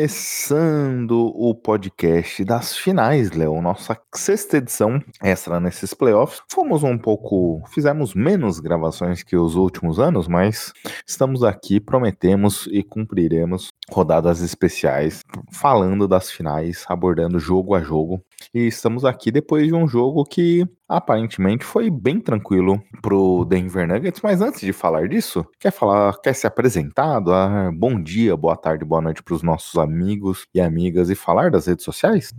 Começando o podcast das finais, Léo, nossa sexta edição extra nesses playoffs. Fomos um pouco, fizemos menos gravações que os últimos anos, mas estamos aqui, prometemos e cumpriremos rodadas especiais falando das finais, abordando jogo a jogo. E estamos aqui depois de um jogo que aparentemente foi bem tranquilo pro Denver Nuggets, mas antes de falar disso, quer falar, quer se apresentar, dar bom dia, boa tarde, boa noite para os nossos amigos e amigas e falar das redes sociais?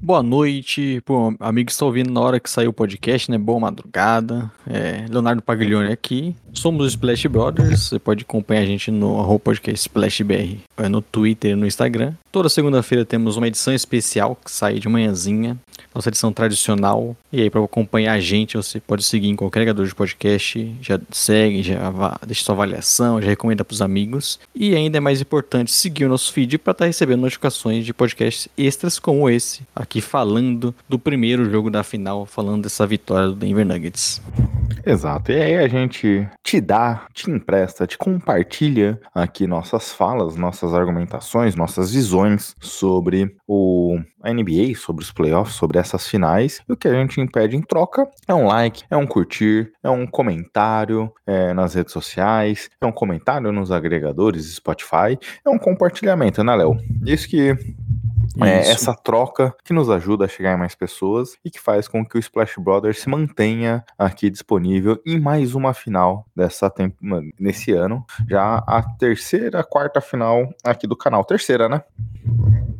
Boa noite, pô, amigo ouvindo na hora que saiu o podcast, né? Boa madrugada. É, Leonardo Paglione aqui. Somos os Splash Brothers. Você pode acompanhar a gente no podcast SplashBR, é, no Twitter e no Instagram. Toda segunda-feira temos uma edição especial que sai de manhãzinha, nossa edição tradicional. E aí, para acompanhar a gente, você pode seguir em qualquer agregador de podcast. Já segue, já deixa sua avaliação, já recomenda para os amigos. E ainda é mais importante seguir o nosso feed para estar tá recebendo notificações de podcasts extras como esse, aqui falando do primeiro jogo da final, falando dessa vitória do Denver Nuggets. Exato. E aí a gente te dá, te empresta, te compartilha aqui nossas falas, nossas argumentações, nossas visões sobre o NBA, sobre os playoffs, sobre essas finais. E o que a gente impede em troca é um like, é um curtir, é um comentário é, nas redes sociais, é um comentário nos agregadores Spotify, é um compartilhamento, né, Léo? Isso que é, essa troca que nos ajuda a chegar em mais pessoas e que faz com que o Splash Brothers se mantenha aqui disponível em mais uma final dessa temp nesse ano, já a terceira, quarta final aqui do canal, terceira, né?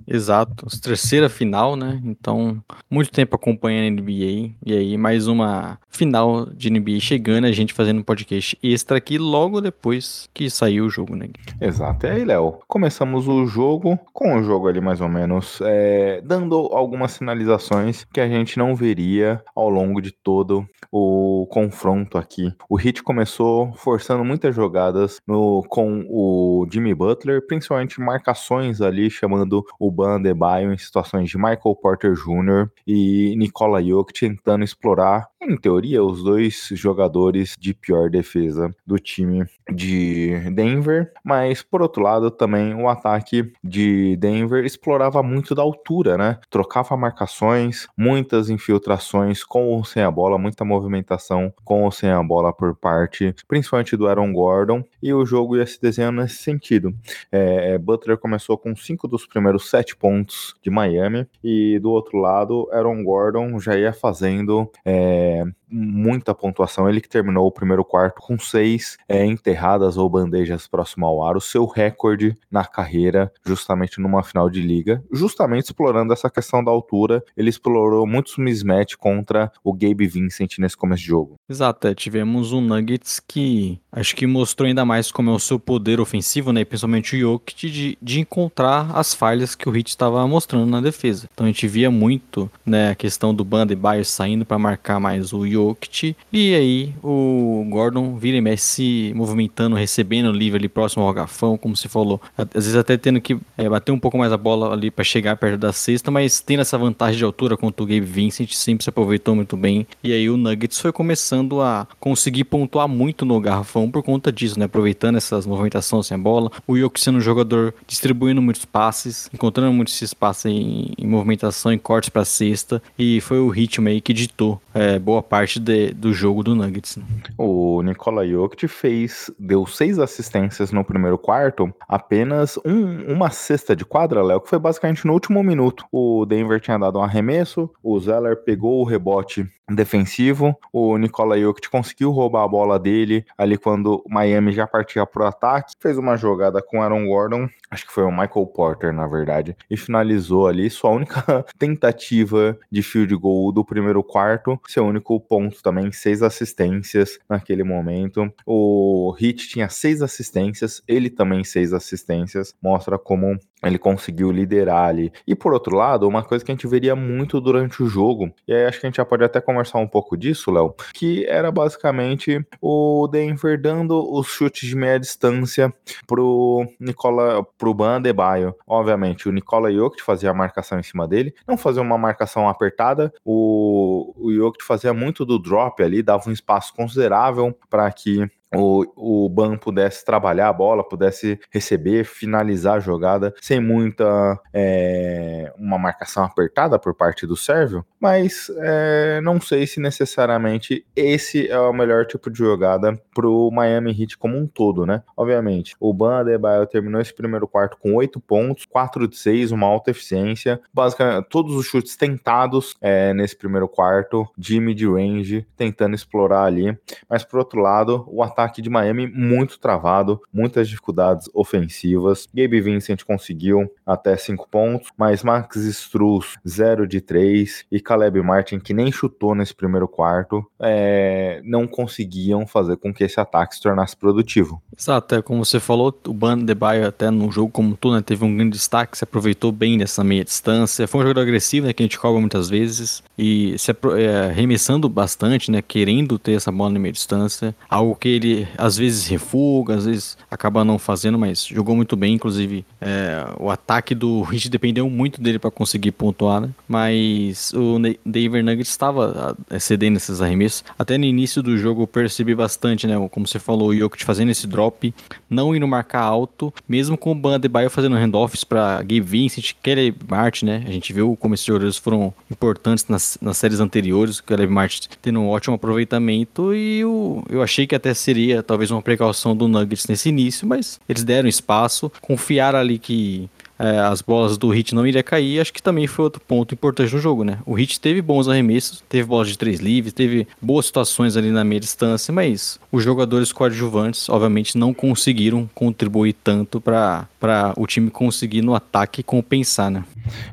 Exato, terceira final, né? Então, muito tempo acompanhando a NBA. E aí, mais uma final de NBA chegando, a gente fazendo um podcast extra aqui logo depois que saiu o jogo, né? Exato. E aí, Léo, começamos o jogo com o jogo ali mais ou menos, é, dando algumas sinalizações que a gente não veria ao longo de todo o confronto aqui. O Hit começou forçando muitas jogadas no, com o Jimmy Butler, principalmente marcações ali, chamando o Ban Adebayo em situações de Michael Porter Jr. e Nikola Jokic tentando explorar, em teoria, os dois jogadores de pior defesa do time de Denver, mas por outro lado também o ataque de Denver explorava muito da altura, né? Trocava marcações, muitas infiltrações com ou sem a bola, muita movimentação com ou sem a bola por parte, principalmente do Aaron Gordon, e o jogo ia se desenhando nesse sentido. É, Butler começou com cinco dos primeiros sete pontos de Miami, e do outro lado, Aaron Gordon já ia fazendo é, muita pontuação. Ele que terminou o primeiro quarto com seis é, enterradas ou bandejas próximo ao ar, o seu recorde na carreira, justamente numa final de liga, justamente explorando essa questão da altura. Ele explorou muitos mismatch contra o Gabe Vincent nesse começo de jogo. Exato, é, tivemos um Nuggets que acho que mostrou ainda mais como é o seu poder ofensivo, né? Principalmente o Jokic de, de encontrar as falhas que o Heat estava mostrando na defesa. Então a gente via muito, né, a questão do Band e Bias saindo para marcar mais o Jokic Jokic. E aí o Gordon vira e mexe se movimentando, recebendo o livre ali próximo ao garrafão, como se falou. Às vezes até tendo que é, bater um pouco mais a bola ali para chegar perto da cesta, mas tendo essa vantagem de altura contra o Gabe Vincent, sempre se aproveitou muito bem. E aí o Nuggets foi começando a conseguir pontuar muito no garrafão por conta disso, né? Aproveitando essas movimentações sem bola. O Jokic sendo um jogador distribuindo muitos passes, encontrando muitos espaços em, em movimentação, em cortes para cesta. E foi o ritmo aí que ditou é, boa parte de, do jogo do Nuggets. Né? O Nikola Jokic fez, deu seis assistências no primeiro quarto, apenas um, uma cesta de quadra, Léo, que foi basicamente no último minuto. O Denver tinha dado um arremesso, o Zeller pegou o rebote defensivo. O Nikola Jokic conseguiu roubar a bola dele ali quando o Miami já partia pro ataque. Fez uma jogada com Aaron Gordon, acho que foi o Michael Porter, na verdade, e finalizou ali sua única tentativa de field goal do primeiro quarto, seu único ponto também, seis assistências naquele momento. O Heat tinha seis assistências, ele também seis assistências. Mostra como ele conseguiu liderar ali. E por outro lado, uma coisa que a gente veria muito durante o jogo, e aí acho que a gente já pode até conversar um pouco disso, Léo, que era basicamente o Denver dando os chutes de meia distância pro Nicola, pro Ban Adebayo. Obviamente, o Nicola Jokic fazia a marcação em cima dele, não fazia uma marcação apertada, o, o Jokic fazia muito do drop ali, dava um espaço considerável para que o, o Ban pudesse trabalhar a bola, pudesse receber, finalizar a jogada sem muita é, uma marcação apertada por parte do Sérvio, mas é, não sei se necessariamente esse é o melhor tipo de jogada para o Miami Heat como um todo, né? Obviamente, o Ban Adebayo terminou esse primeiro quarto com 8 pontos, 4 de 6, uma alta eficiência, basicamente todos os chutes tentados é, nesse primeiro quarto, de mid-range, tentando explorar ali, mas por outro lado, o ataque de Miami muito travado, muitas dificuldades ofensivas. Gabe Vincent conseguiu até 5 pontos, mas Max Struz 0 de 3 e Caleb Martin, que nem chutou nesse primeiro quarto, é, não conseguiam fazer com que esse ataque se tornasse produtivo. Exato, é como você falou, o Ban de Baio até no jogo como tudo né, teve um grande destaque, se aproveitou bem dessa meia distância. Foi um jogador agressivo, né, que a gente cobra muitas vezes e se é, arremessando bastante, né, querendo ter essa bola na meia distância, algo que ele ele às vezes refuga, às vezes acaba não fazendo, mas jogou muito bem. Inclusive, é, o ataque do Heat dependeu muito dele para conseguir pontuar, né? Mas o Denver Nuggets estava é, cedendo esses arremessos. Até no início do jogo eu percebi bastante, né? Como você falou, o Jokic fazendo esse drop, não indo marcar alto, mesmo com o Ban Adebayo fazendo handoffs para Gabe Vincent, Kelly Martin, né? A gente viu como esses jogadores foram importantes nas, nas séries anteriores, o Kelly Martin tendo um ótimo aproveitamento e eu, eu achei que até seria seria talvez uma precaução do Nuggets nesse início, mas eles deram espaço, confiaram ali que é, as bolas do Hit não iria cair, acho que também foi outro ponto importante no jogo, né? O Hit teve bons arremessos, teve bolas de três livres, teve boas situações ali na meia distância, mas os jogadores coadjuvantes, obviamente, não conseguiram contribuir tanto para o time conseguir no ataque compensar, né?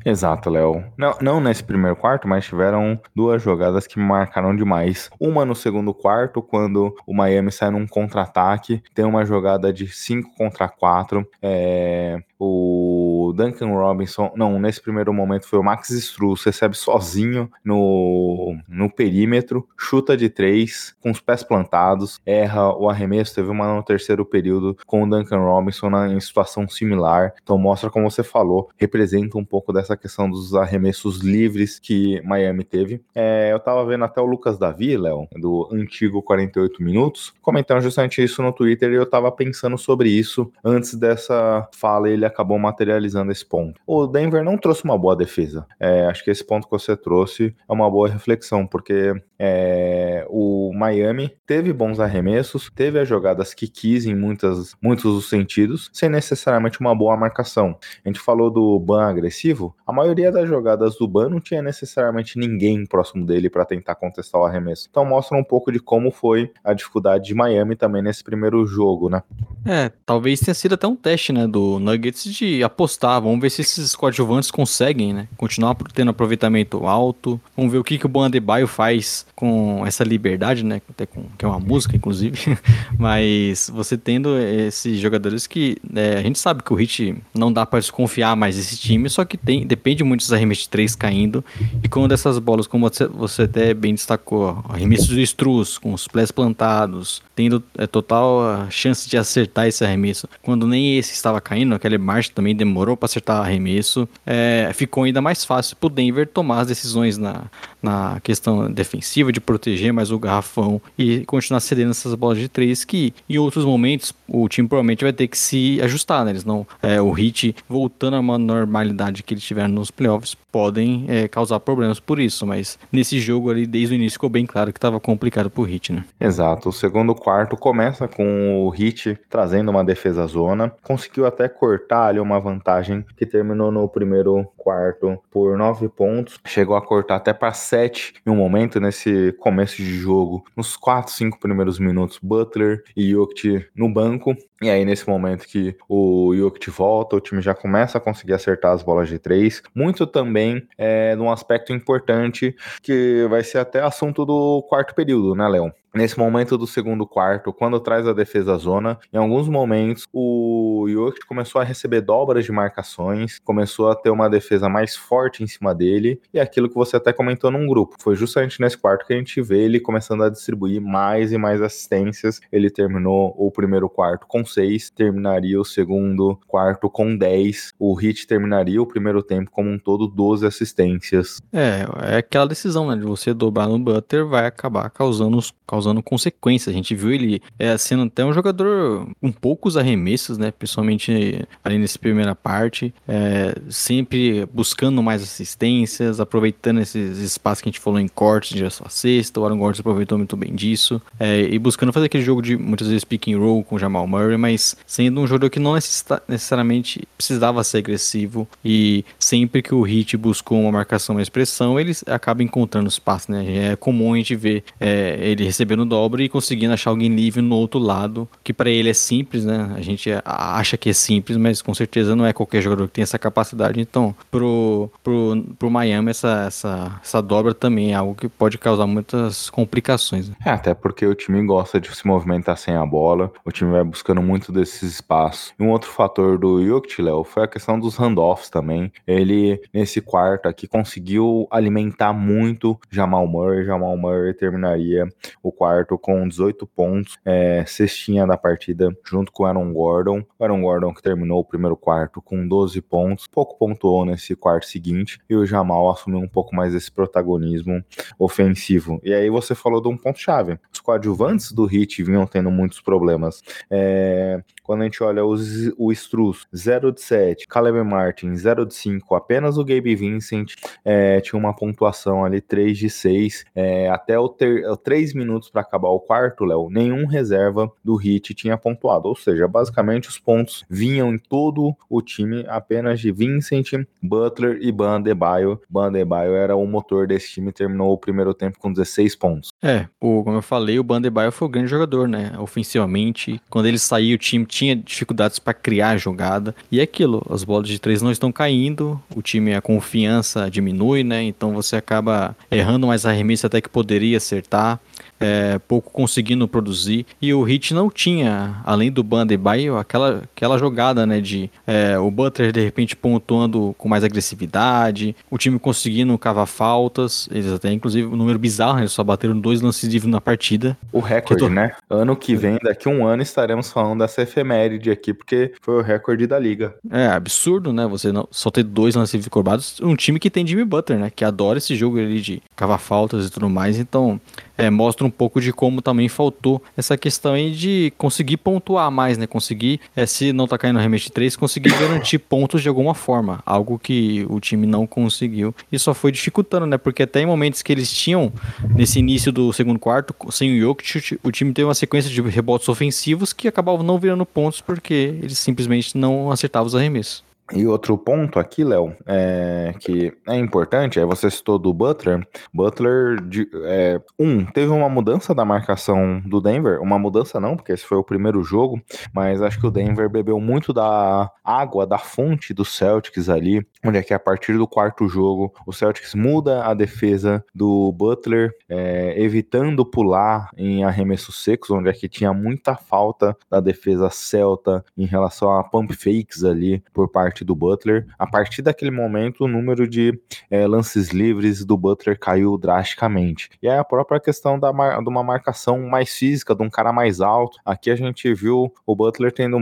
Exato, Léo. Não, não nesse primeiro quarto, mas tiveram duas jogadas que marcaram demais. Uma no segundo quarto, quando o Miami sai num contra-ataque, tem uma jogada de 5 contra 4. É, o Duncan Robinson, não, nesse primeiro momento foi o Max Struz, recebe sozinho no, no perímetro, chuta de três, com os pés plantados, erra o arremesso, teve uma no terceiro período com o Duncan Robinson na, em situação similar, então mostra como você falou, representa um pouco dessa questão dos arremessos livres que Miami teve. É, eu tava vendo até o Lucas Davi, Léo, do antigo 48 minutos, comentando justamente isso no Twitter e eu tava pensando sobre isso antes dessa fala, ele acabou materializando esse ponto. O Denver não trouxe uma boa defesa. É, acho que esse ponto que você trouxe é uma boa reflexão, porque é, o Miami teve bons arremessos, teve as jogadas que quis em muitas, muitos dos sentidos, sem necessariamente uma boa marcação. A gente falou do Ban agressivo, a maioria das jogadas do Ban não tinha necessariamente ninguém próximo dele para tentar contestar o arremesso. Então mostra um pouco de como foi a dificuldade de Miami também nesse primeiro jogo, né? É, talvez tenha sido até um teste, né, do Nuggets de apostar. Vamos ver se esses coadjuvantes conseguem, né, continuar tendo aproveitamento alto. Vamos ver o que, que o Ban Adebayo faz com essa liberdade, né? Até com, que é uma música, inclusive. Mas você tendo esses jogadores que é, a gente sabe que o Hit não dá para desconfiar mais desse time, só que tem, depende muito dos arremessos de três caindo. E quando essas bolas, como você, você até bem destacou, arremessos de estruz, com os pés plantados, tendo é, total chance de acertar esse arremesso, quando nem esse estava caindo, aquele March também demorou para acertar o arremesso, é, ficou ainda mais fácil para o Denver tomar as decisões na, na questão defensiva, de proteger mais o garrafão e continuar cedendo essas bolas de três que em outros momentos o time provavelmente vai ter que se ajustar, né? Eles não, é, o hit voltando a uma normalidade que eles tiveram nos playoffs podem é, causar problemas por isso, mas nesse jogo ali desde o início ficou bem claro que estava complicado pro hit, né? Exato. O segundo quarto começa com o hit trazendo uma defesa zona, conseguiu até cortar ali uma vantagem que terminou no primeiro quarto por nove pontos, chegou a cortar até para sete em um momento nesse começo de jogo, nos quatro, cinco primeiros minutos, Butler e Jokic no banco, e aí, nesse momento que o Jokic volta, o time já começa a conseguir acertar as bolas de três. Muito também é, num aspecto importante que vai ser até assunto do quarto período, né, Léo? Nesse momento do segundo quarto, quando traz a defesa zona, em alguns momentos o Jokic começou a receber dobras de marcações, começou a ter uma defesa mais forte em cima dele, e aquilo que você até comentou num grupo. Foi justamente nesse quarto que a gente vê ele começando a distribuir mais e mais assistências. Ele terminou o primeiro quarto com seis, terminaria o segundo quarto com 10. O Hit terminaria o primeiro tempo como um todo 12 assistências. É, é aquela decisão, né? De você dobrar no Butter vai acabar causando, causando consequências. A gente viu ele é, sendo até um jogador com poucos arremessos, né? Principalmente ali nessa primeira parte. É, sempre buscando mais assistências, aproveitando esses espaços que a gente falou em cortes de sua sexta. O Aaron Gordon aproveitou muito bem disso. É, e buscando fazer aquele jogo de muitas vezes pick and roll com Jamal Murray, mas sendo um jogador que não necessariamente precisava ser agressivo. E sempre que o Hit buscou uma marcação, uma expressão, ele acaba encontrando espaço, né? É comum a gente ver é, ele recebendo dobra e conseguindo achar alguém livre no outro lado, que para ele é simples, né? A gente acha que é simples, mas com certeza não é qualquer jogador que tem essa capacidade. Então, pro, pro, pro Miami, essa, essa, essa dobra também é algo que pode causar muitas complicações. Né? É, até porque o time gosta de se movimentar sem a bola, o time vai buscando muito desses espaços. E um outro fator do Jokic, Léo, foi a questão dos handoffs também. Ele, nesse quarto aqui, conseguiu alimentar muito Jamal Murray. Jamal Murray terminaria o quarto com 18 pontos, é, cestinha da partida, junto com o Aaron Gordon. O Aaron Gordon que terminou o primeiro quarto com 12 pontos, pouco pontuou nesse quarto seguinte, e o Jamal assumiu um pouco mais esse protagonismo ofensivo. E aí você falou de um ponto-chave. Os coadjuvantes do Hit vinham tendo muitos problemas. É, quando a gente olha os, o Struz, 0 de 7, Caleb Martin, 0 de 5, apenas o Gabe Vincent é, tinha uma pontuação ali 3 de 6, é, até o, ter, 3 minutos para acabar o quarto, Léo, nenhum reserva do Hit tinha pontuado, ou seja, basicamente os pontos vinham em todo o time apenas de Vincent, Butler e Bandebaio. Bandebaio era o motor desse time, terminou o primeiro tempo com 16 pontos. É, o, como eu falei, o Bandebaio foi o grande jogador, né, ofensivamente, quando ele saiu o time tinha dificuldades para criar a jogada. E é aquilo, as bolas de três não estão caindo, o time, a confiança diminui, né? Então você acaba errando mais arremesso até que poderia acertar é, pouco conseguindo produzir. E o Hit não tinha, além do Bandebaio, aquela, aquela jogada, né? De é, o Butler de repente pontuando com mais agressividade, o time conseguindo cavar faltas. Eles até, inclusive, um número bizarro, né, eles só bateram dois lances livres na partida. O recorde, tô... né? Ano que vem, daqui um ano, estaremos falando dessa efeméride aqui, porque foi o recorde da liga. É absurdo, né? Você não, só ter dois lances livres cobrados. Um time que tem Jimmy Butler, né? Que adora esse jogo ali de cavar faltas e tudo mais. Então, é, mostra um pouco de como também faltou essa questão aí de conseguir pontuar mais, né? Conseguir, é, se não tá caindo no remesso de 3, conseguir garantir pontos de alguma forma. Algo que o time não conseguiu. E só foi dificultando, né? Porque até em momentos que eles tinham, nesse início do segundo quarto, sem o Jokic, o time teve uma sequência de rebotes ofensivos que acabavam não virando pontos porque eles simplesmente não acertavam os arremessos. E outro ponto aqui, Léo, é, que é importante, é você citou do Butler. Butler, de, é, um, teve uma mudança da marcação do Denver. Uma mudança não, porque esse foi o primeiro jogo, mas acho que o Denver bebeu muito da água, da fonte do Celtics ali, onde é que a partir do quarto jogo o Celtics muda a defesa do Butler, é, evitando pular em arremessos secos, onde é que tinha muita falta da defesa celta em relação a pump fakes ali por parte parte do Butler. A partir daquele momento, o número de é, lances livres do Butler caiu drasticamente. E aí a própria questão da de uma marcação mais física, de um cara mais alto. Aqui a gente viu o Butler tendo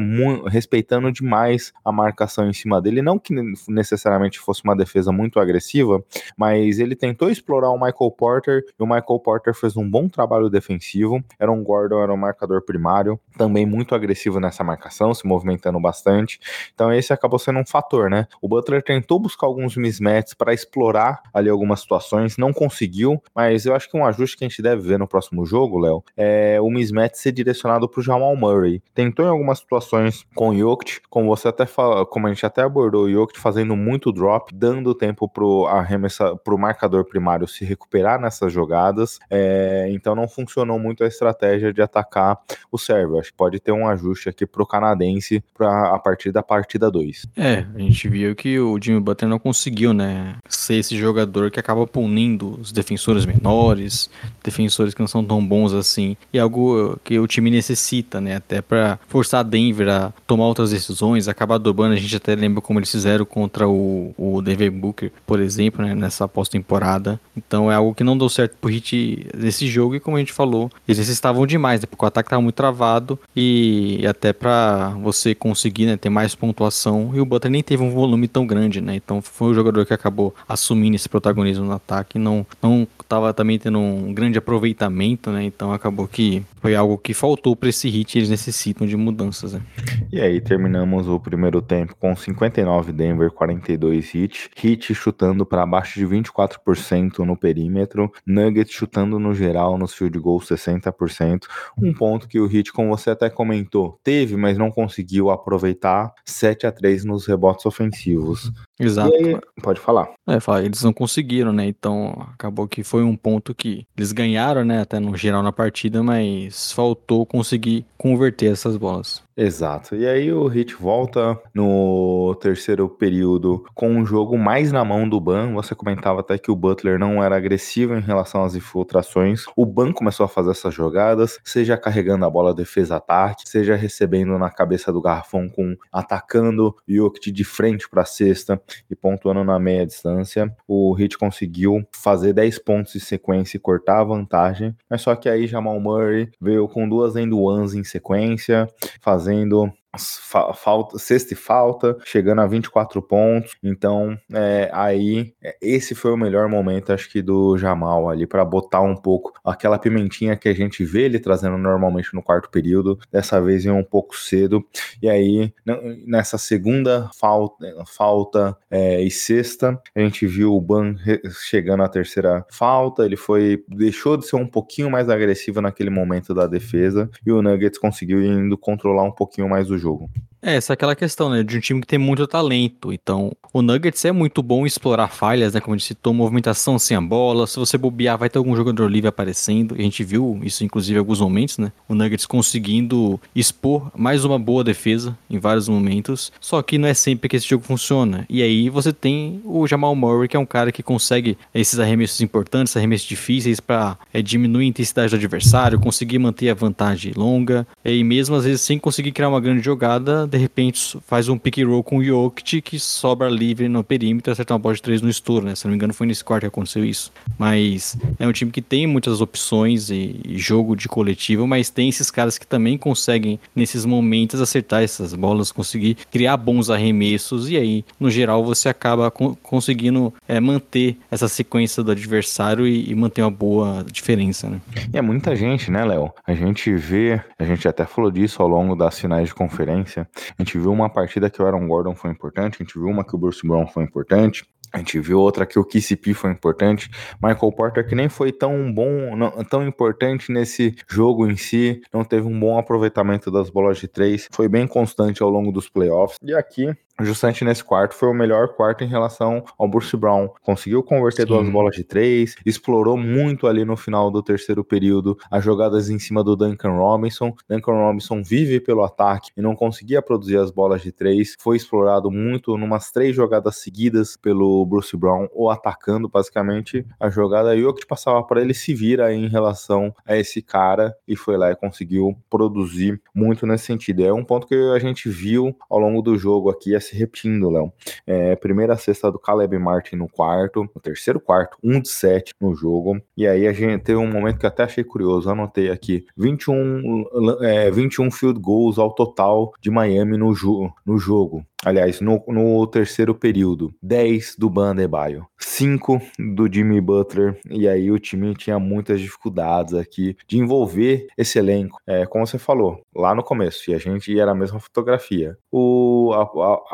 respeitando demais a marcação em cima dele. Não que necessariamente fosse uma defesa muito agressiva, mas ele tentou explorar o Michael Porter e o Michael Porter fez um bom trabalho defensivo. Era um Gordon, era um marcador primário, também muito agressivo nessa marcação, se movimentando bastante. Então esse acabou sendo um um fator, né? O Butler tentou buscar alguns mismatches para explorar ali algumas situações, não conseguiu, mas eu acho que um ajuste que a gente deve ver no próximo jogo, Léo, é o mismatch ser direcionado para o Jamal Murray. Tentou em algumas situações com o Jokic, como você até fala, como a gente até abordou o Jokic fazendo muito drop, dando tempo pro arremessa, pro marcador primário se recuperar nessas jogadas. É, então não funcionou muito a estratégia de atacar o server. Acho que pode ter um ajuste aqui pro canadense pra, a partir da partida 2. É, É, a gente viu que o Jimmy Butler não conseguiu, né, ser esse jogador que acaba punindo os defensores menores, defensores que não são tão bons assim, e algo que o time necessita, né, até para forçar a Denver a tomar outras decisões, acabar dobrando, a gente até lembra como eles fizeram contra o, o Denver Booker, por exemplo, né, nessa pós-temporada. Então é algo que não deu certo pro Heat nesse jogo. E como a gente falou, eles estavam demais, né, porque o ataque tava muito travado. E até para você conseguir, né, ter mais pontuação e o Butler nem teve um volume tão grande, né? Então foi o jogador que acabou assumindo esse protagonismo no ataque, não não estava também tendo um grande aproveitamento, né? Então acabou que foi algo que faltou para esse hit, eles necessitam de mudanças, né? E aí terminamos o primeiro tempo com 59 Denver, 42 Heat, Heat chutando para abaixo de 24% no perímetro, Nuggets chutando no geral nos field goals 60%, um ponto que o Heat, como você até comentou, teve, mas não conseguiu aproveitar, 7 a 3 nos rebotes ofensivos. Exato. Aí, pode falar. É, eles não conseguiram, né? Então acabou que foi um ponto que eles ganharam, né? Até no geral na partida, mas faltou conseguir converter essas bolas. Exato. E aí o Hit volta no terceiro período com um jogo mais na mão do Ban. Você comentava até que o Butler não era agressivo em relação às infiltrações. O Ban começou a fazer essas jogadas, seja carregando a bola defesa-ataque, seja recebendo na cabeça do garrafão com atacando Jokic de frente para a cesta e pontuando na meia distância. O Hit conseguiu fazer 10 pontos em sequência e cortar a vantagem, mas só que aí Jamal Murray veio com duas end ones em sequência, fazendo fazendo falta, sexta e falta, chegando a 24 pontos. Então, é, aí, é, esse foi o melhor momento, acho que, do Jamal ali, para botar um pouco aquela pimentinha que a gente vê ele trazendo normalmente no quarto período. Dessa vez um pouco cedo. E aí, nessa segunda falta, falta é, e sexta, a gente viu o Ban chegando à terceira falta. Ele foi, deixou de ser um pouquinho mais agressivo naquele momento da defesa. E o Nuggets conseguiu indo controlar um pouquinho mais o jogo. É, essa é aquela questão, né, de um time que tem muito talento. Então, o Nuggets é muito bom em explorar falhas, né, como a gente citou, movimentação sem a bola. Se você bobear, vai ter algum jogador livre aparecendo. E a gente viu isso, inclusive, em alguns momentos, né? O Nuggets conseguindo expor mais uma boa defesa em vários momentos. Só que não é sempre que esse jogo funciona. E aí você tem o Jamal Murray, que é um cara que consegue esses arremessos importantes, arremessos difíceis, para é, diminuir a intensidade do adversário, conseguir manter a vantagem longa. E mesmo às vezes sem conseguir criar uma grande jogada, de repente faz um pick roll com o Jokic que sobra livre no perímetro e acerta uma bola de três no estouro, né? Se não me engano foi nesse quarto que aconteceu isso. Mas é um time que tem muitas opções e, e jogo de coletivo, mas tem esses caras que também conseguem nesses momentos acertar essas bolas, conseguir criar bons arremessos e aí no geral você acaba co conseguindo é, manter essa sequência do adversário e, e, manter uma boa diferença, né? E é muita gente, né, Léo? A gente vê, a gente até falou disso ao longo das finais de conferência, a gente viu uma partida que o Aaron Gordon foi importante, a gente viu uma que o Bruce Brown foi importante, a gente viu outra que o KCP foi importante. Michael Porter que nem foi tão bom, não, tão importante nesse jogo em si, não teve um bom aproveitamento das bolas de três, foi bem constante ao longo dos playoffs. E aqui justamente nesse quarto, foi o melhor quarto em relação ao Bruce Brown. Conseguiu converter Sim. duas bolas de três, explorou muito ali no final do terceiro período as jogadas em cima do Duncan Robinson. Duncan Robinson vive pelo ataque e não conseguia produzir as bolas de três. Foi explorado muito numas três jogadas seguidas pelo Bruce Brown, ou atacando basicamente a jogada. E o que passava para ele se vira em relação a esse cara e foi lá e conseguiu produzir muito nesse sentido. É um ponto que a gente viu ao longo do jogo aqui, se repetindo, Léo. É, primeira cesta do Caleb Martin no quarto, no terceiro quarto, 1 de 7 no jogo. E aí a gente teve um momento que até achei curioso, anotei aqui, 21, é, 21 field goals ao total de Miami no, jo no jogo. Aliás, no, no terceiro período, 10 do Bandebaio, 5 do Jimmy Butler, e aí o time tinha muitas dificuldades aqui de envolver esse elenco. É, como você falou, lá no começo, e a gente ia na mesma fotografia. O, a,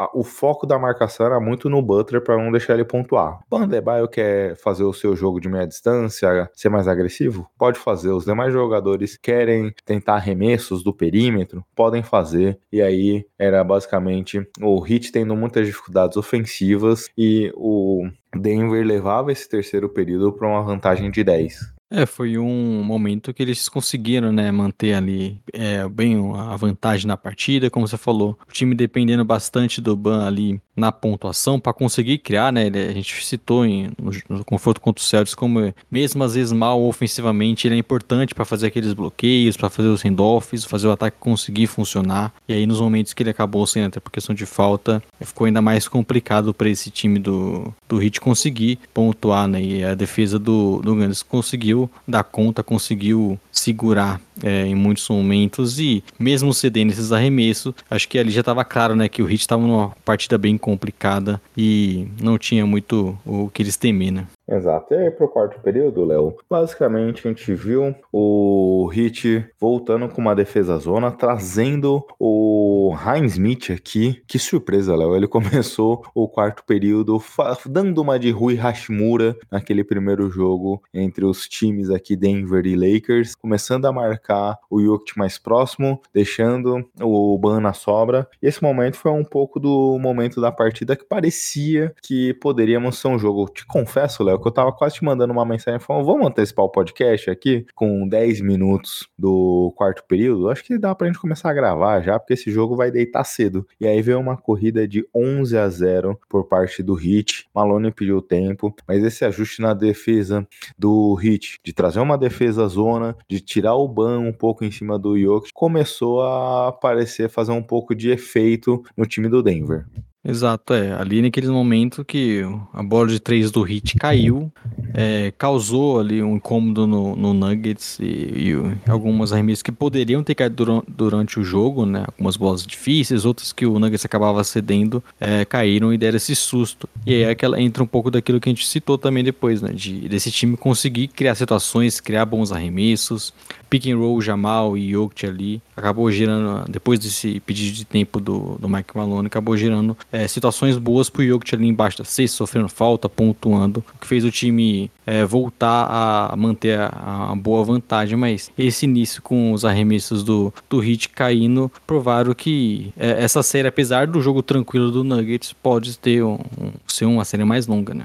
a, o foco da marcação era muito no Butler para não deixar ele pontuar. Bandebaio quer fazer o seu jogo de meia distância, ser mais agressivo? Pode fazer. Os demais jogadores querem tentar arremessos do perímetro? Podem fazer. E aí era basicamente o o Heat tendo muitas dificuldades ofensivas e o Denver levava esse terceiro período para uma vantagem de 10. É, foi um momento que eles conseguiram, né, manter ali é, bem a vantagem na partida, como você falou, o time dependendo bastante do Ban ali na pontuação para conseguir criar, né, a gente citou em, no, no, confronto contra o Celtics como mesmo às vezes mal ofensivamente, ele é importante para fazer aqueles bloqueios, para fazer os handoffs, fazer o ataque conseguir funcionar, e aí nos momentos que ele acabou sem até por questão de falta, ficou ainda mais complicado para esse time do, do Heat conseguir pontuar, né, e a defesa do, do Gandalf conseguiu dar conta, conseguiu segurar é, em muitos momentos e mesmo cedendo esses arremessos, acho que ali já estava claro, né, que o Heat estava numa partida bem complicada e não tinha muito o que eles temer, né? Exato. E aí pro quarto período, Léo, basicamente a gente viu o Hit voltando com uma defesa zona, trazendo o Heinz Smith aqui. Que surpresa, Léo. Ele começou o quarto período dando uma de Rui Hashimura naquele primeiro jogo entre os times aqui Denver e Lakers, começando a marcar o Jokic mais próximo, deixando o Ban na sobra. E esse momento foi um pouco do momento da partida que parecia que poderíamos ser um jogo. Te confesso, Léo, que eu tava quase te mandando uma mensagem falando, vamos antecipar o podcast aqui com 10 minutos do quarto período? Acho que dá pra gente começar a gravar já, porque esse jogo vai deitar cedo. E aí veio uma corrida de 11 a 0 por parte do Hit. Malone pediu tempo, mas esse ajuste na defesa do Hit, de trazer uma defesa zona, de tirar o ban um pouco em cima do Jokic, começou a parecer fazer um pouco de efeito no time do Denver. Exato, é. Ali naquele momento que a bola de três do Hit caiu, é, causou ali um incômodo no, no Nuggets e, e, algumas arremessas que poderiam ter caído durante, o jogo, né? Algumas bolas difíceis, outras que o Nuggets acabava cedendo, é, caíram e deram esse susto. E aí aquela, entra um pouco daquilo que a gente citou também depois, né? De, desse time conseguir criar situações, criar bons arremessos, pick and roll Jamal e Jokic ali, acabou girando, depois desse pedido de tempo do, do Mike Malone, acabou girando é, situações boas pro Jokic ali embaixo da cesta, sofrendo falta, pontuando, o que fez o time é, voltar a manter a, a, boa vantagem, mas esse início com os arremessos do, do Hit caindo provaram que é, essa série, apesar do jogo tranquilo do Nuggets, pode ter um, um, ser uma série mais longa, né?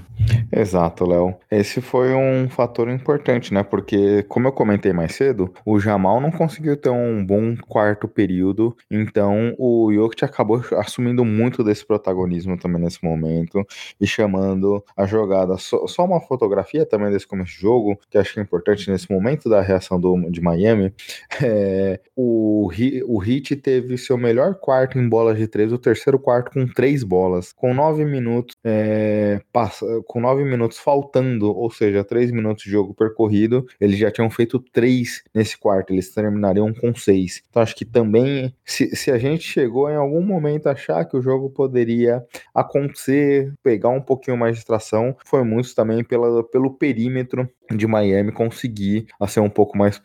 Exato, Léo. Esse foi um fator importante, né? Porque, como eu comentei mais cedo, o Jamal não conseguiu ter um bom quarto período, então o Jokic acabou assumindo muito desse protagonismo também nesse momento e chamando a jogada. Só, só uma fotografia também desse começo de jogo, que acho que é importante nesse momento da reação do, de Miami. É, o, o Heat teve seu melhor quarto em bolas de três, o terceiro quarto com três bolas, com nove minutos, é, passa, com nove minutos faltando, ou seja, três minutos de jogo percorrido, eles já tinham feito três nesse quarto, eles terminariam com seis. Então acho que também, se, se a gente chegou em algum momento a achar que o jogo poderia acontecer, pegar um pouquinho mais de distração, foi muito também pela, pelo perímetro de Miami conseguir ser um pouco mais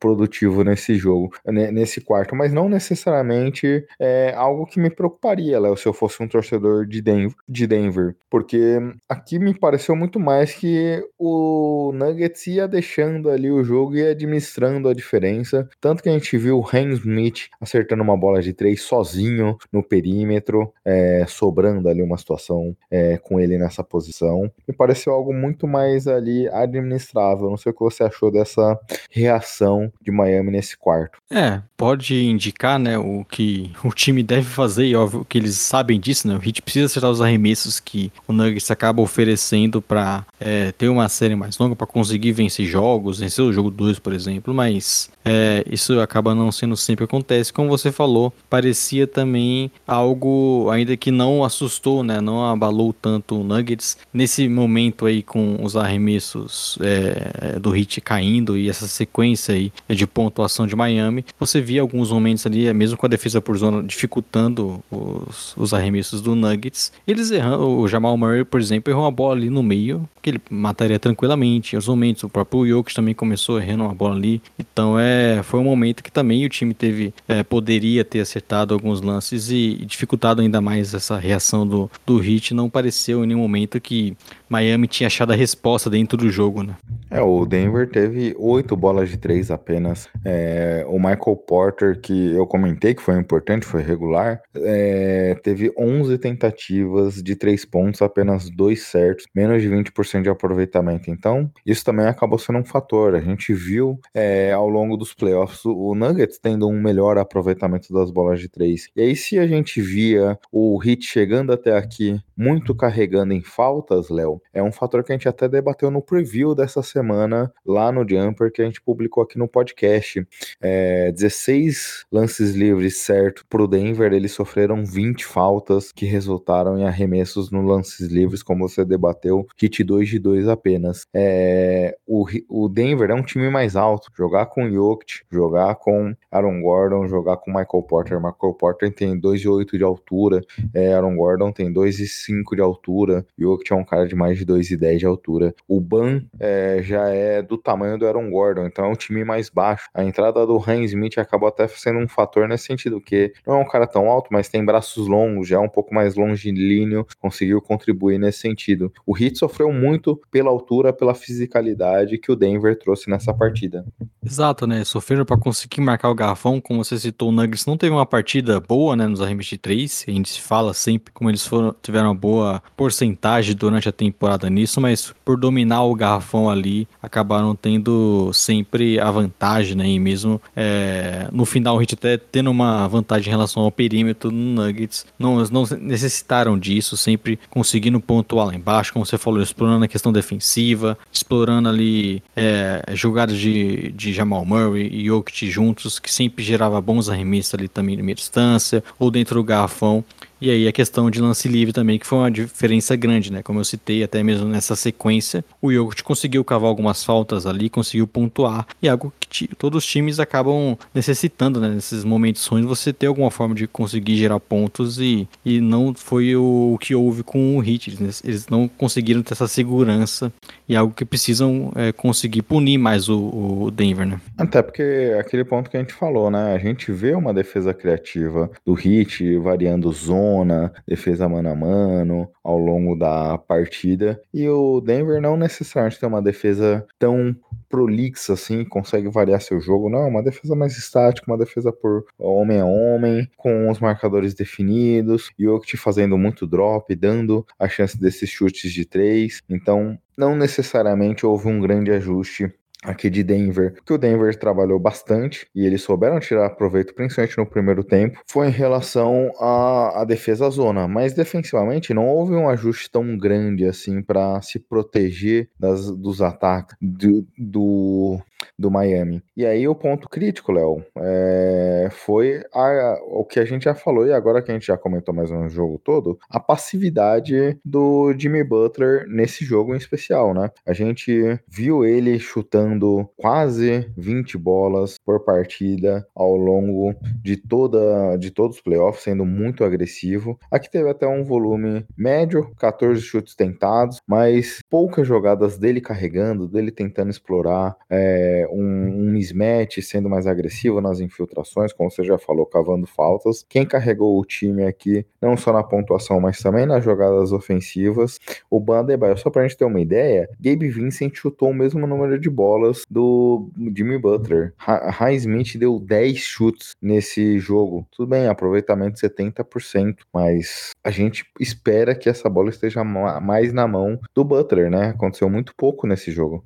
produtivo nesse jogo, nesse quarto, mas não necessariamente é algo que me preocuparia, Léo, se eu fosse um torcedor de Denver, de Denver, porque aqui me pareceu muito mais que o Nuggets ia deixando ali o jogo e administrando a diferença, tanto que a gente viu o Hans Smith acertando uma bola de três sozinho no perímetro, é, sobrando ali uma situação é, com ele nessa posição, me pareceu algo muito mais ali administrável. Não sei o que você achou dessa reação de Miami nesse quarto. É, pode indicar, né, o que o time deve fazer, e óbvio que eles sabem disso, né? O Heat precisa acertar os arremessos que o Nuggets acaba oferecendo para é, ter uma série mais longa, para conseguir vencer jogos, vencer o jogo 2, por exemplo, mas é, isso acaba não sendo sempre acontece. Como você falou, parecia também algo ainda que não assustou, né? Não abalou tanto o Nuggets nesse momento aí com os arremessos é, do Heat caindo e essa sequência aí de pontuação de Miami, você via alguns momentos ali, mesmo com a defesa por zona dificultando os, os arremessos do Nuggets, eles errando, o Jamal Murray, por exemplo, errou uma bola ali no meio, que ele mataria tranquilamente. Outros momentos, o próprio Jokic também começou errando uma bola ali. Então é, foi um momento que também o time teve, é, poderia ter acertado alguns lances e, e dificultado ainda mais essa reação do, do Heat. Não pareceu em nenhum momento que Miami tinha achado a resposta dentro do jogo, né? É, o Denver teve oito bolas de três apenas. É, o Michael Porter, que eu comentei que foi importante, foi regular, é, teve 11 tentativas de três pontos, apenas dois certos, menos de 20% de aproveitamento. Então, isso também acabou sendo um fator. A gente viu é, ao longo dos playoffs o Nuggets tendo um melhor aproveitamento das bolas de três. E aí, se a gente via o Heat chegando até aqui muito carregando em faltas, Léo, é um fator que a gente até debateu no preview dessa semana lá no Jumper que a gente publicou aqui no podcast. É, 16 lances livres certo pro Denver, eles sofreram 20 faltas que resultaram em arremessos no lances livres, como você debateu, hit 2 de 2 apenas. É, o, o Denver é um time mais alto, jogar com Jokic, jogar com Aaron Gordon, jogar com Michael Porter. Michael Porter tem 2,8 de altura, é, Aaron Gordon tem 2,5 de altura, Jokic é um cara de mais de 2,10 de altura. O Ban é, já é do tamanho do Aaron Gordon, então é um time mais baixo. A entrada do Han Smith acabou até sendo um fator nesse sentido, que não é um cara tão alto, mas tem braços longos, já é um pouco mais longilíneo, conseguiu contribuir nesse sentido. O Heat sofreu muito pela altura, pela fisicalidade que o Denver trouxe nessa partida. Exato, né? Sofreram para conseguir marcar o garrafão, como você citou, o Nuggets não teve uma partida boa, né, nos arremessos de três. A gente fala sempre como eles foram, tiveram uma boa porcentagem durante a temporada nisso, mas por dominar o garrafão ali, acabaram tendo sempre a vantagem, né? E mesmo é, no final, a gente até tendo uma vantagem em relação ao perímetro no Nuggets, não, não necessitaram disso, sempre conseguindo pontuar lá embaixo, como você falou, explorando a questão defensiva, explorando ali é, jogadas de, de Jamal Murray e Jokic juntos, que sempre gerava bons arremessos ali também de meia distância, ou dentro do garrafão. E aí a questão de lance livre também, que foi uma diferença grande, né? Como eu citei, até mesmo nessa sequência, o Jokic conseguiu cavar algumas faltas ali, conseguiu pontuar, e algo que todos os times acabam necessitando, né? Nesses momentos ruins, você ter alguma forma de conseguir gerar pontos, e, e não foi o, o que houve com o Heat. Eles, eles, não conseguiram ter essa segurança, e é algo que precisam é, conseguir punir mais o, o Denver, né? Até porque é aquele ponto que a gente falou, né? A gente vê uma defesa criativa do Heat variando zona zona, defesa mano a mano ao longo da partida. E o Denver não necessariamente tem uma defesa tão prolixa assim, consegue variar seu jogo. Não, é uma defesa mais estática, uma defesa por homem a homem, com os marcadores definidos, e o te fazendo muito drop, dando a chance desses chutes de três. Então, não necessariamente houve um grande ajuste aqui de Denver, que o Denver trabalhou bastante e eles souberam tirar proveito, principalmente no primeiro tempo, foi em relação à, à defesa zona. Mas defensivamente não houve um ajuste tão grande assim para se proteger das, dos ataques do, do, do, Miami. E aí o ponto crítico, Léo, é, foi a, o que a gente já falou e agora que a gente já comentou mais um jogo todo, a passividade do Jimmy Butler nesse jogo em especial, né? A gente viu ele chutando quase 20 bolas por partida ao longo de toda de todos os playoffs, sendo muito agressivo. Aqui teve até um volume médio, 14 chutes tentados, mas poucas jogadas dele carregando, dele tentando explorar é, um, um mismatch, sendo mais agressivo nas infiltrações, como você já falou, cavando faltas. Quem carregou o time aqui, não só na pontuação, mas também nas jogadas ofensivas, o Bandebaio, só pra gente ter uma ideia, Gabe Vincent chutou o mesmo número de bolas bolas do Jimmy Butler. High Smith deu 10 chutes nesse jogo. Tudo bem, aproveitamento 70%, mas a gente espera que essa bola esteja mais na mão do Butler, né? Aconteceu muito pouco nesse jogo.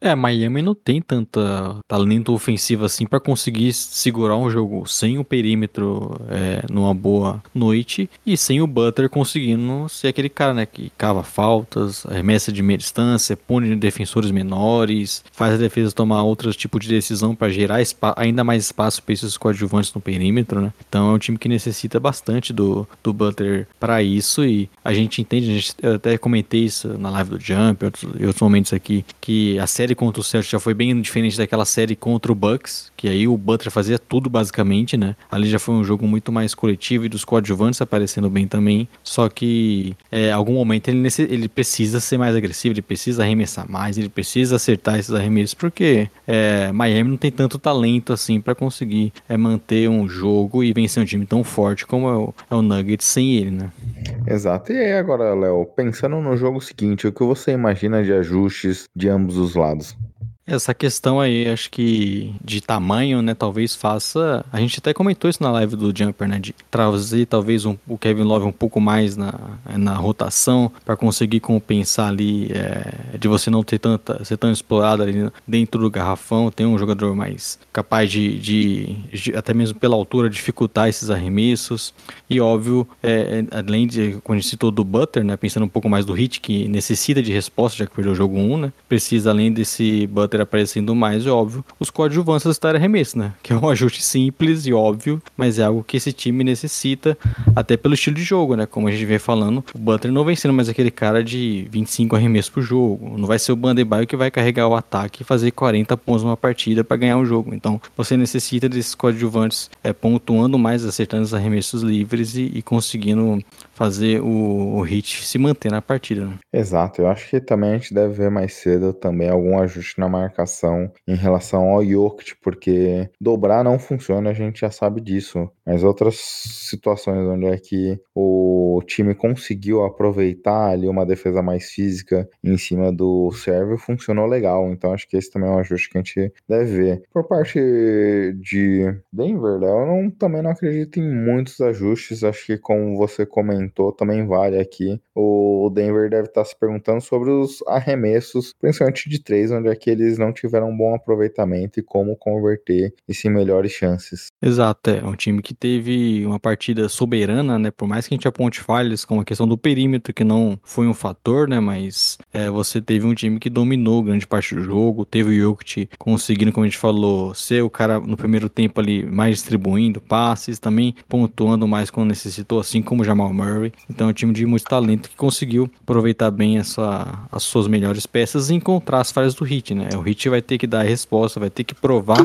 É, Miami não tem tanta talento ofensivo assim para conseguir segurar um jogo sem o perímetro é, numa boa noite e sem o Butler conseguindo ser aquele cara, né, que cava faltas, arremessa de meia distância, pune defensores menores, faz a defesa tomar outro tipo de decisão para gerar ainda mais espaço para esses coadjuvantes no perímetro, né? Então é um time que necessita bastante do, do Butler para isso e a gente entende, a gente, eu até comentei isso na live do Jump e outros, outros momentos aqui, que a série série contra o Celtics já foi bem diferente daquela série contra o Bucks, que aí o Butler fazia tudo basicamente, né? Ali já foi um jogo muito mais coletivo e dos coadjuvantes aparecendo bem também. Só que é, algum momento ele, nesse, ele precisa ser mais agressivo, ele precisa arremessar mais, ele precisa acertar esses arremessos, porque é, Miami não tem tanto talento assim para conseguir é, manter um jogo e vencer um time tão forte como é o, é o Nuggets sem ele, né? Exato. E aí agora, Léo, pensando no jogo seguinte, o que você imagina de ajustes de ambos os lados? Essa questão aí, acho que de tamanho, né, talvez faça. A gente até comentou isso na live do Jumper, né, de trazer talvez um, o Kevin Love um pouco mais na, na rotação para conseguir compensar ali é, de você não ter tanta ser tão explorado ali dentro do garrafão, ter um jogador mais capaz de, de, de até mesmo pela altura dificultar esses arremessos e óbvio, é, é além de quando a gente citou do Butter, né, pensando um pouco mais do Hit que necessita de resposta já que perdeu o jogo 1, né, precisa além desse Butter aparecendo mais, é óbvio, os coadjuvantes estar arremesso, né? Que é um ajuste simples e óbvio, mas é algo que esse time necessita, até pelo estilo de jogo, né? Como a gente vem falando, o Butler não vem sendo mais aquele cara de 25 arremessos por jogo. Não vai ser o Bandebaio que vai carregar o ataque e fazer 40 pontos numa partida para ganhar um jogo. Então, você necessita desses coadjuvantes é, pontuando mais, acertando os arremessos livres e, e conseguindo fazer o, o hit se manter na partida. Né? Exato, eu acho que também a gente deve ver mais cedo também algum ajuste na marcação em relação ao Jokic, porque dobrar não funciona, a gente já sabe disso. Mas outras situações onde é que o time conseguiu aproveitar ali uma defesa mais física em cima do serve funcionou legal. Então acho que esse também é um ajuste que a gente deve ver. Por parte de Denver, eu não, também não acredito em muitos ajustes. Acho que como você comentou, também vale aqui. O Denver deve estar se perguntando sobre os arremessos, principalmente de três, onde é que eles não tiveram um bom aproveitamento e como converter isso em melhores chances. Exato, é um time que teve uma partida soberana, né? Por mais que a gente aponte falhas, como a questão do perímetro, que não foi um fator, né? Mas é, você teve um time que dominou grande parte do jogo, teve o Jokic conseguindo, como a gente falou, ser o cara no primeiro tempo ali mais distribuindo passes, também pontuando mais quando necessitou, assim como o Jamal Murray. Então é um time de muito talento que conseguiu aproveitar bem essa, as suas melhores peças e encontrar as falhas do Hit, né? O Hit vai ter que dar a resposta, vai ter que provar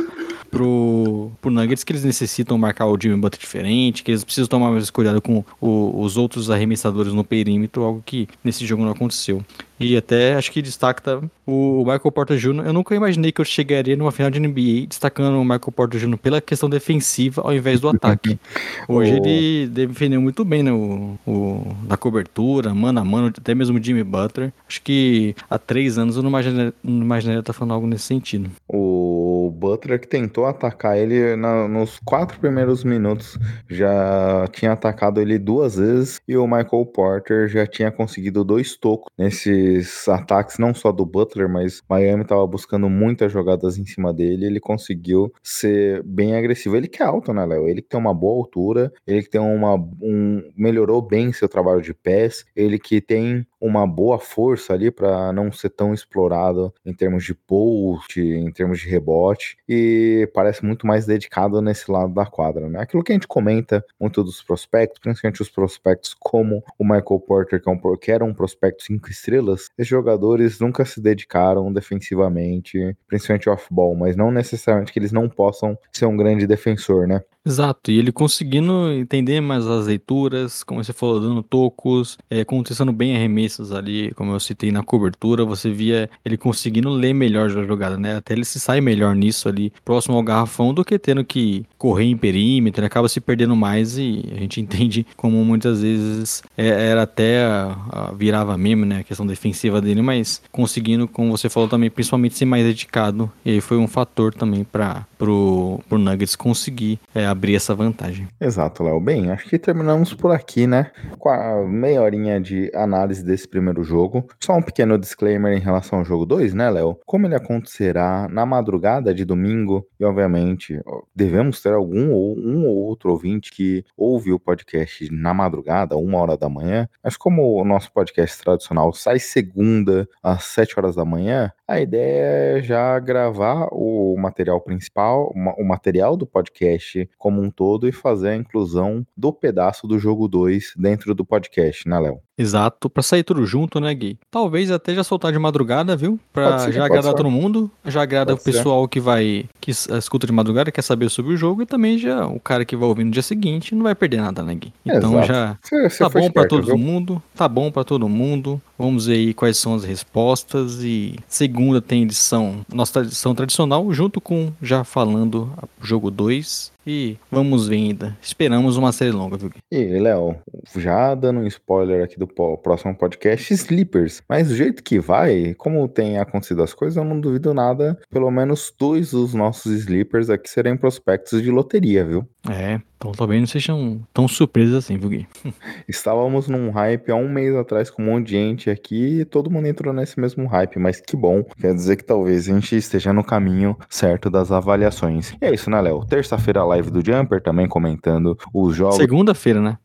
pro, pro Nuggets que eles necessitam marcar o Jimmy Butler diferente, que eles precisam tomar mais cuidado com o, os outros arremessadores no perímetro, algo que nesse jogo não aconteceu. E até acho que destaca o Michael Porter Jr. Eu nunca imaginei que eu chegaria numa final de NBA destacando o Michael Porter Jr. pela questão defensiva ao invés do ataque. Hoje oh. ele defendeu muito bem né, o, o, na cobertura, mano a mano, até mesmo o Jimmy Butler. Acho que há três anos eu não imaginaria, não imaginaria estar falando algo nesse sentido. O Butler que tentou atacar ele na, nos quatro primeiros minutos já tinha atacado ele duas vezes e o Michael Porter já tinha conseguido dois tocos nesse esses ataques, não só do Butler, mas Miami estava buscando muitas jogadas em cima dele. Ele conseguiu ser bem agressivo. Ele que é alto, né, Léo? Ele que tem uma boa altura, ele que tem uma. Um, melhorou bem seu trabalho de pés, ele que tem uma boa força ali para não ser tão explorado em termos de post, em termos de rebote, e parece muito mais dedicado nesse lado da quadra, né? Aquilo que a gente comenta muito dos prospectos, principalmente os prospectos como o Michael Porter, que, é um, que era um prospecto cinco estrelas, esses jogadores nunca se dedicaram defensivamente, principalmente off-ball, mas não necessariamente que eles não possam ser um grande defensor, né? Exato, e ele conseguindo entender mais as leituras, como você falou, dando tocos, é, contestando bem arremessos ali, como eu citei na cobertura, você via ele conseguindo ler melhor a jogada, né? Até ele se sai melhor nisso ali, próximo ao garrafão, do que tendo que correr em perímetro, ele acaba se perdendo mais e a gente entende como muitas vezes é, era até a, a, virava mesmo, né? A questão defensiva dele, mas conseguindo, como você falou também, principalmente ser mais dedicado, e aí foi um fator também para pro, Nuggets conseguir é, abrir essa vantagem. Exato, Léo. Bem, acho que terminamos por aqui, né? Com a meia horinha de análise desse primeiro jogo. Só um pequeno disclaimer em relação ao jogo 2, né, Léo? Como ele acontecerá na madrugada de domingo, e obviamente devemos ter algum ou um ou outro ouvinte que ouve o podcast na madrugada, uma hora da manhã. Mas como o nosso podcast tradicional sai segunda às sete horas da manhã, a ideia é já gravar o material principal, o material do podcast como um todo e fazer a inclusão do pedaço do jogo 2 dentro do podcast, né, Léo? Exato, pra sair tudo junto, né, Gui? Talvez até já soltar de madrugada, viu? Ser, já pode agradar ser. todo mundo, já agrada Pode o ser. pessoal que vai, que s- escuta de madrugada, quer saber sobre o jogo, e também já o cara que vai ouvir no dia seguinte não vai perder nada, né, Gui? Então Exato. já Você, você tá bom pra esperto, todo viu? mundo, tá bom pra todo mundo. Vamos ver aí quais são as respostas e segunda tem edição, nossa edição tradicional, junto com já falando jogo 2 e vamos ver ainda. Esperamos uma série longa, viu? E, Léo, já dando um spoiler aqui do próximo podcast, Sleepers. Mas do jeito que vai, como tem acontecido as coisas, eu não duvido nada. Pelo menos dois dos nossos Sleepers aqui serem prospectos de loteria, viu? É, então talvez não sejam tão surpresas assim, viu, Gui? Estávamos num hype há um mês atrás com um monte de gente aqui e todo mundo entrou nesse mesmo hype, mas que bom. Quer dizer que talvez a gente esteja no caminho certo das avaliações. E é isso, né, Léo? Terça-feira, live do Jumper, também comentando os jogos. Segunda-feira, né?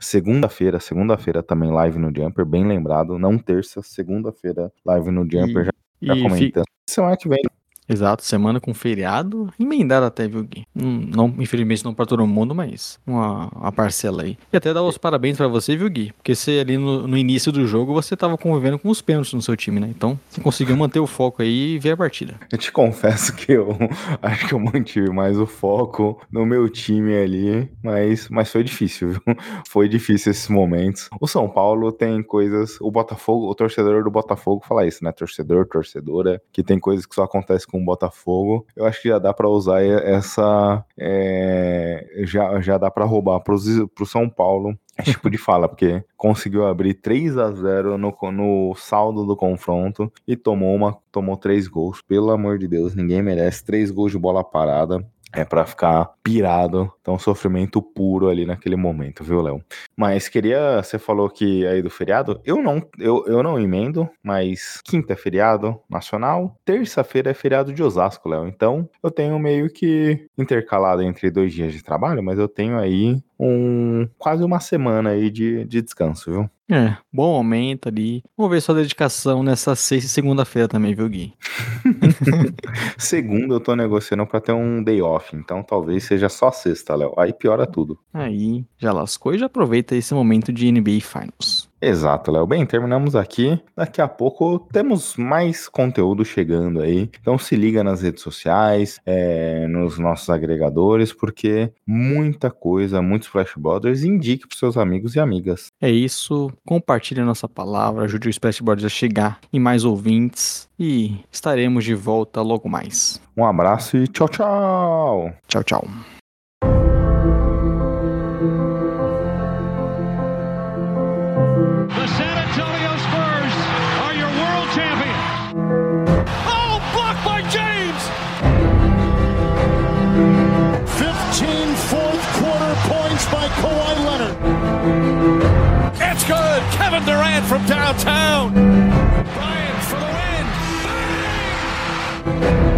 Segunda-feira, segunda-feira também live no Jumper, bem lembrado. Não terça, segunda-feira live no Jumper, já, já E fi- comentando. Semana que vem, Exato, semana com feriado, emendado até, viu, Gui? Hum, Não, infelizmente não pra todo mundo, mas uma, uma parcela aí. E até dar os parabéns pra você, viu, Gui? Porque você ali no, no início do jogo, você tava convivendo com os pênaltis no seu time, né? Então, você conseguiu manter o foco aí e ver a partida. eu te confesso que eu acho que eu mantive mais o foco no meu time ali, mas, mas foi difícil, viu? Foi difícil esses momentos. O São Paulo tem coisas, o Botafogo, o torcedor do Botafogo fala isso, né? Torcedor, torcedora, que tem coisas que só acontecem com o Botafogo. Eu acho que já dá pra usar essa, é, já, já dá pra roubar pros, pro São Paulo esse tipo de fala, porque conseguiu abrir 3 a 0 no, no saldo do confronto e tomou uma tomou três gols. Pelo amor de Deus, ninguém merece três gols de bola parada. É pra ficar pirado. Então, sofrimento puro ali naquele momento, viu, Léo? Mas queria. Você falou que aí do feriado. Eu não, eu, eu não emendo, mas quinta é feriado nacional. Terça-feira é feriado de Osasco, Léo. Então, eu tenho meio que intercalado entre dois dias de trabalho, mas eu tenho aí um quase uma semana aí de, de descanso, viu? É, bom aumento ali. Vamos ver sua dedicação nessa sexta e segunda-feira também, viu, Gui? Segunda eu tô negociando pra ter um day off, então talvez seja só sexta, Léo. Aí piora tudo. Aí, já lascou e já aproveita esse momento de NBA Finals. Exato, Léo. Bem, terminamos aqui. Daqui a pouco temos mais conteúdo chegando aí. Então se liga nas redes sociais, é, nos nossos agregadores, porque muita coisa, muitos Flash Brothers, indique pros seus amigos e amigas. É isso, compartilhe a nossa palavra, ajude o Splashboard a chegar em mais ouvintes e estaremos de volta logo mais. Um abraço e tchau, tchau! Tchau, tchau. Durant from downtown. Bryant for the win. What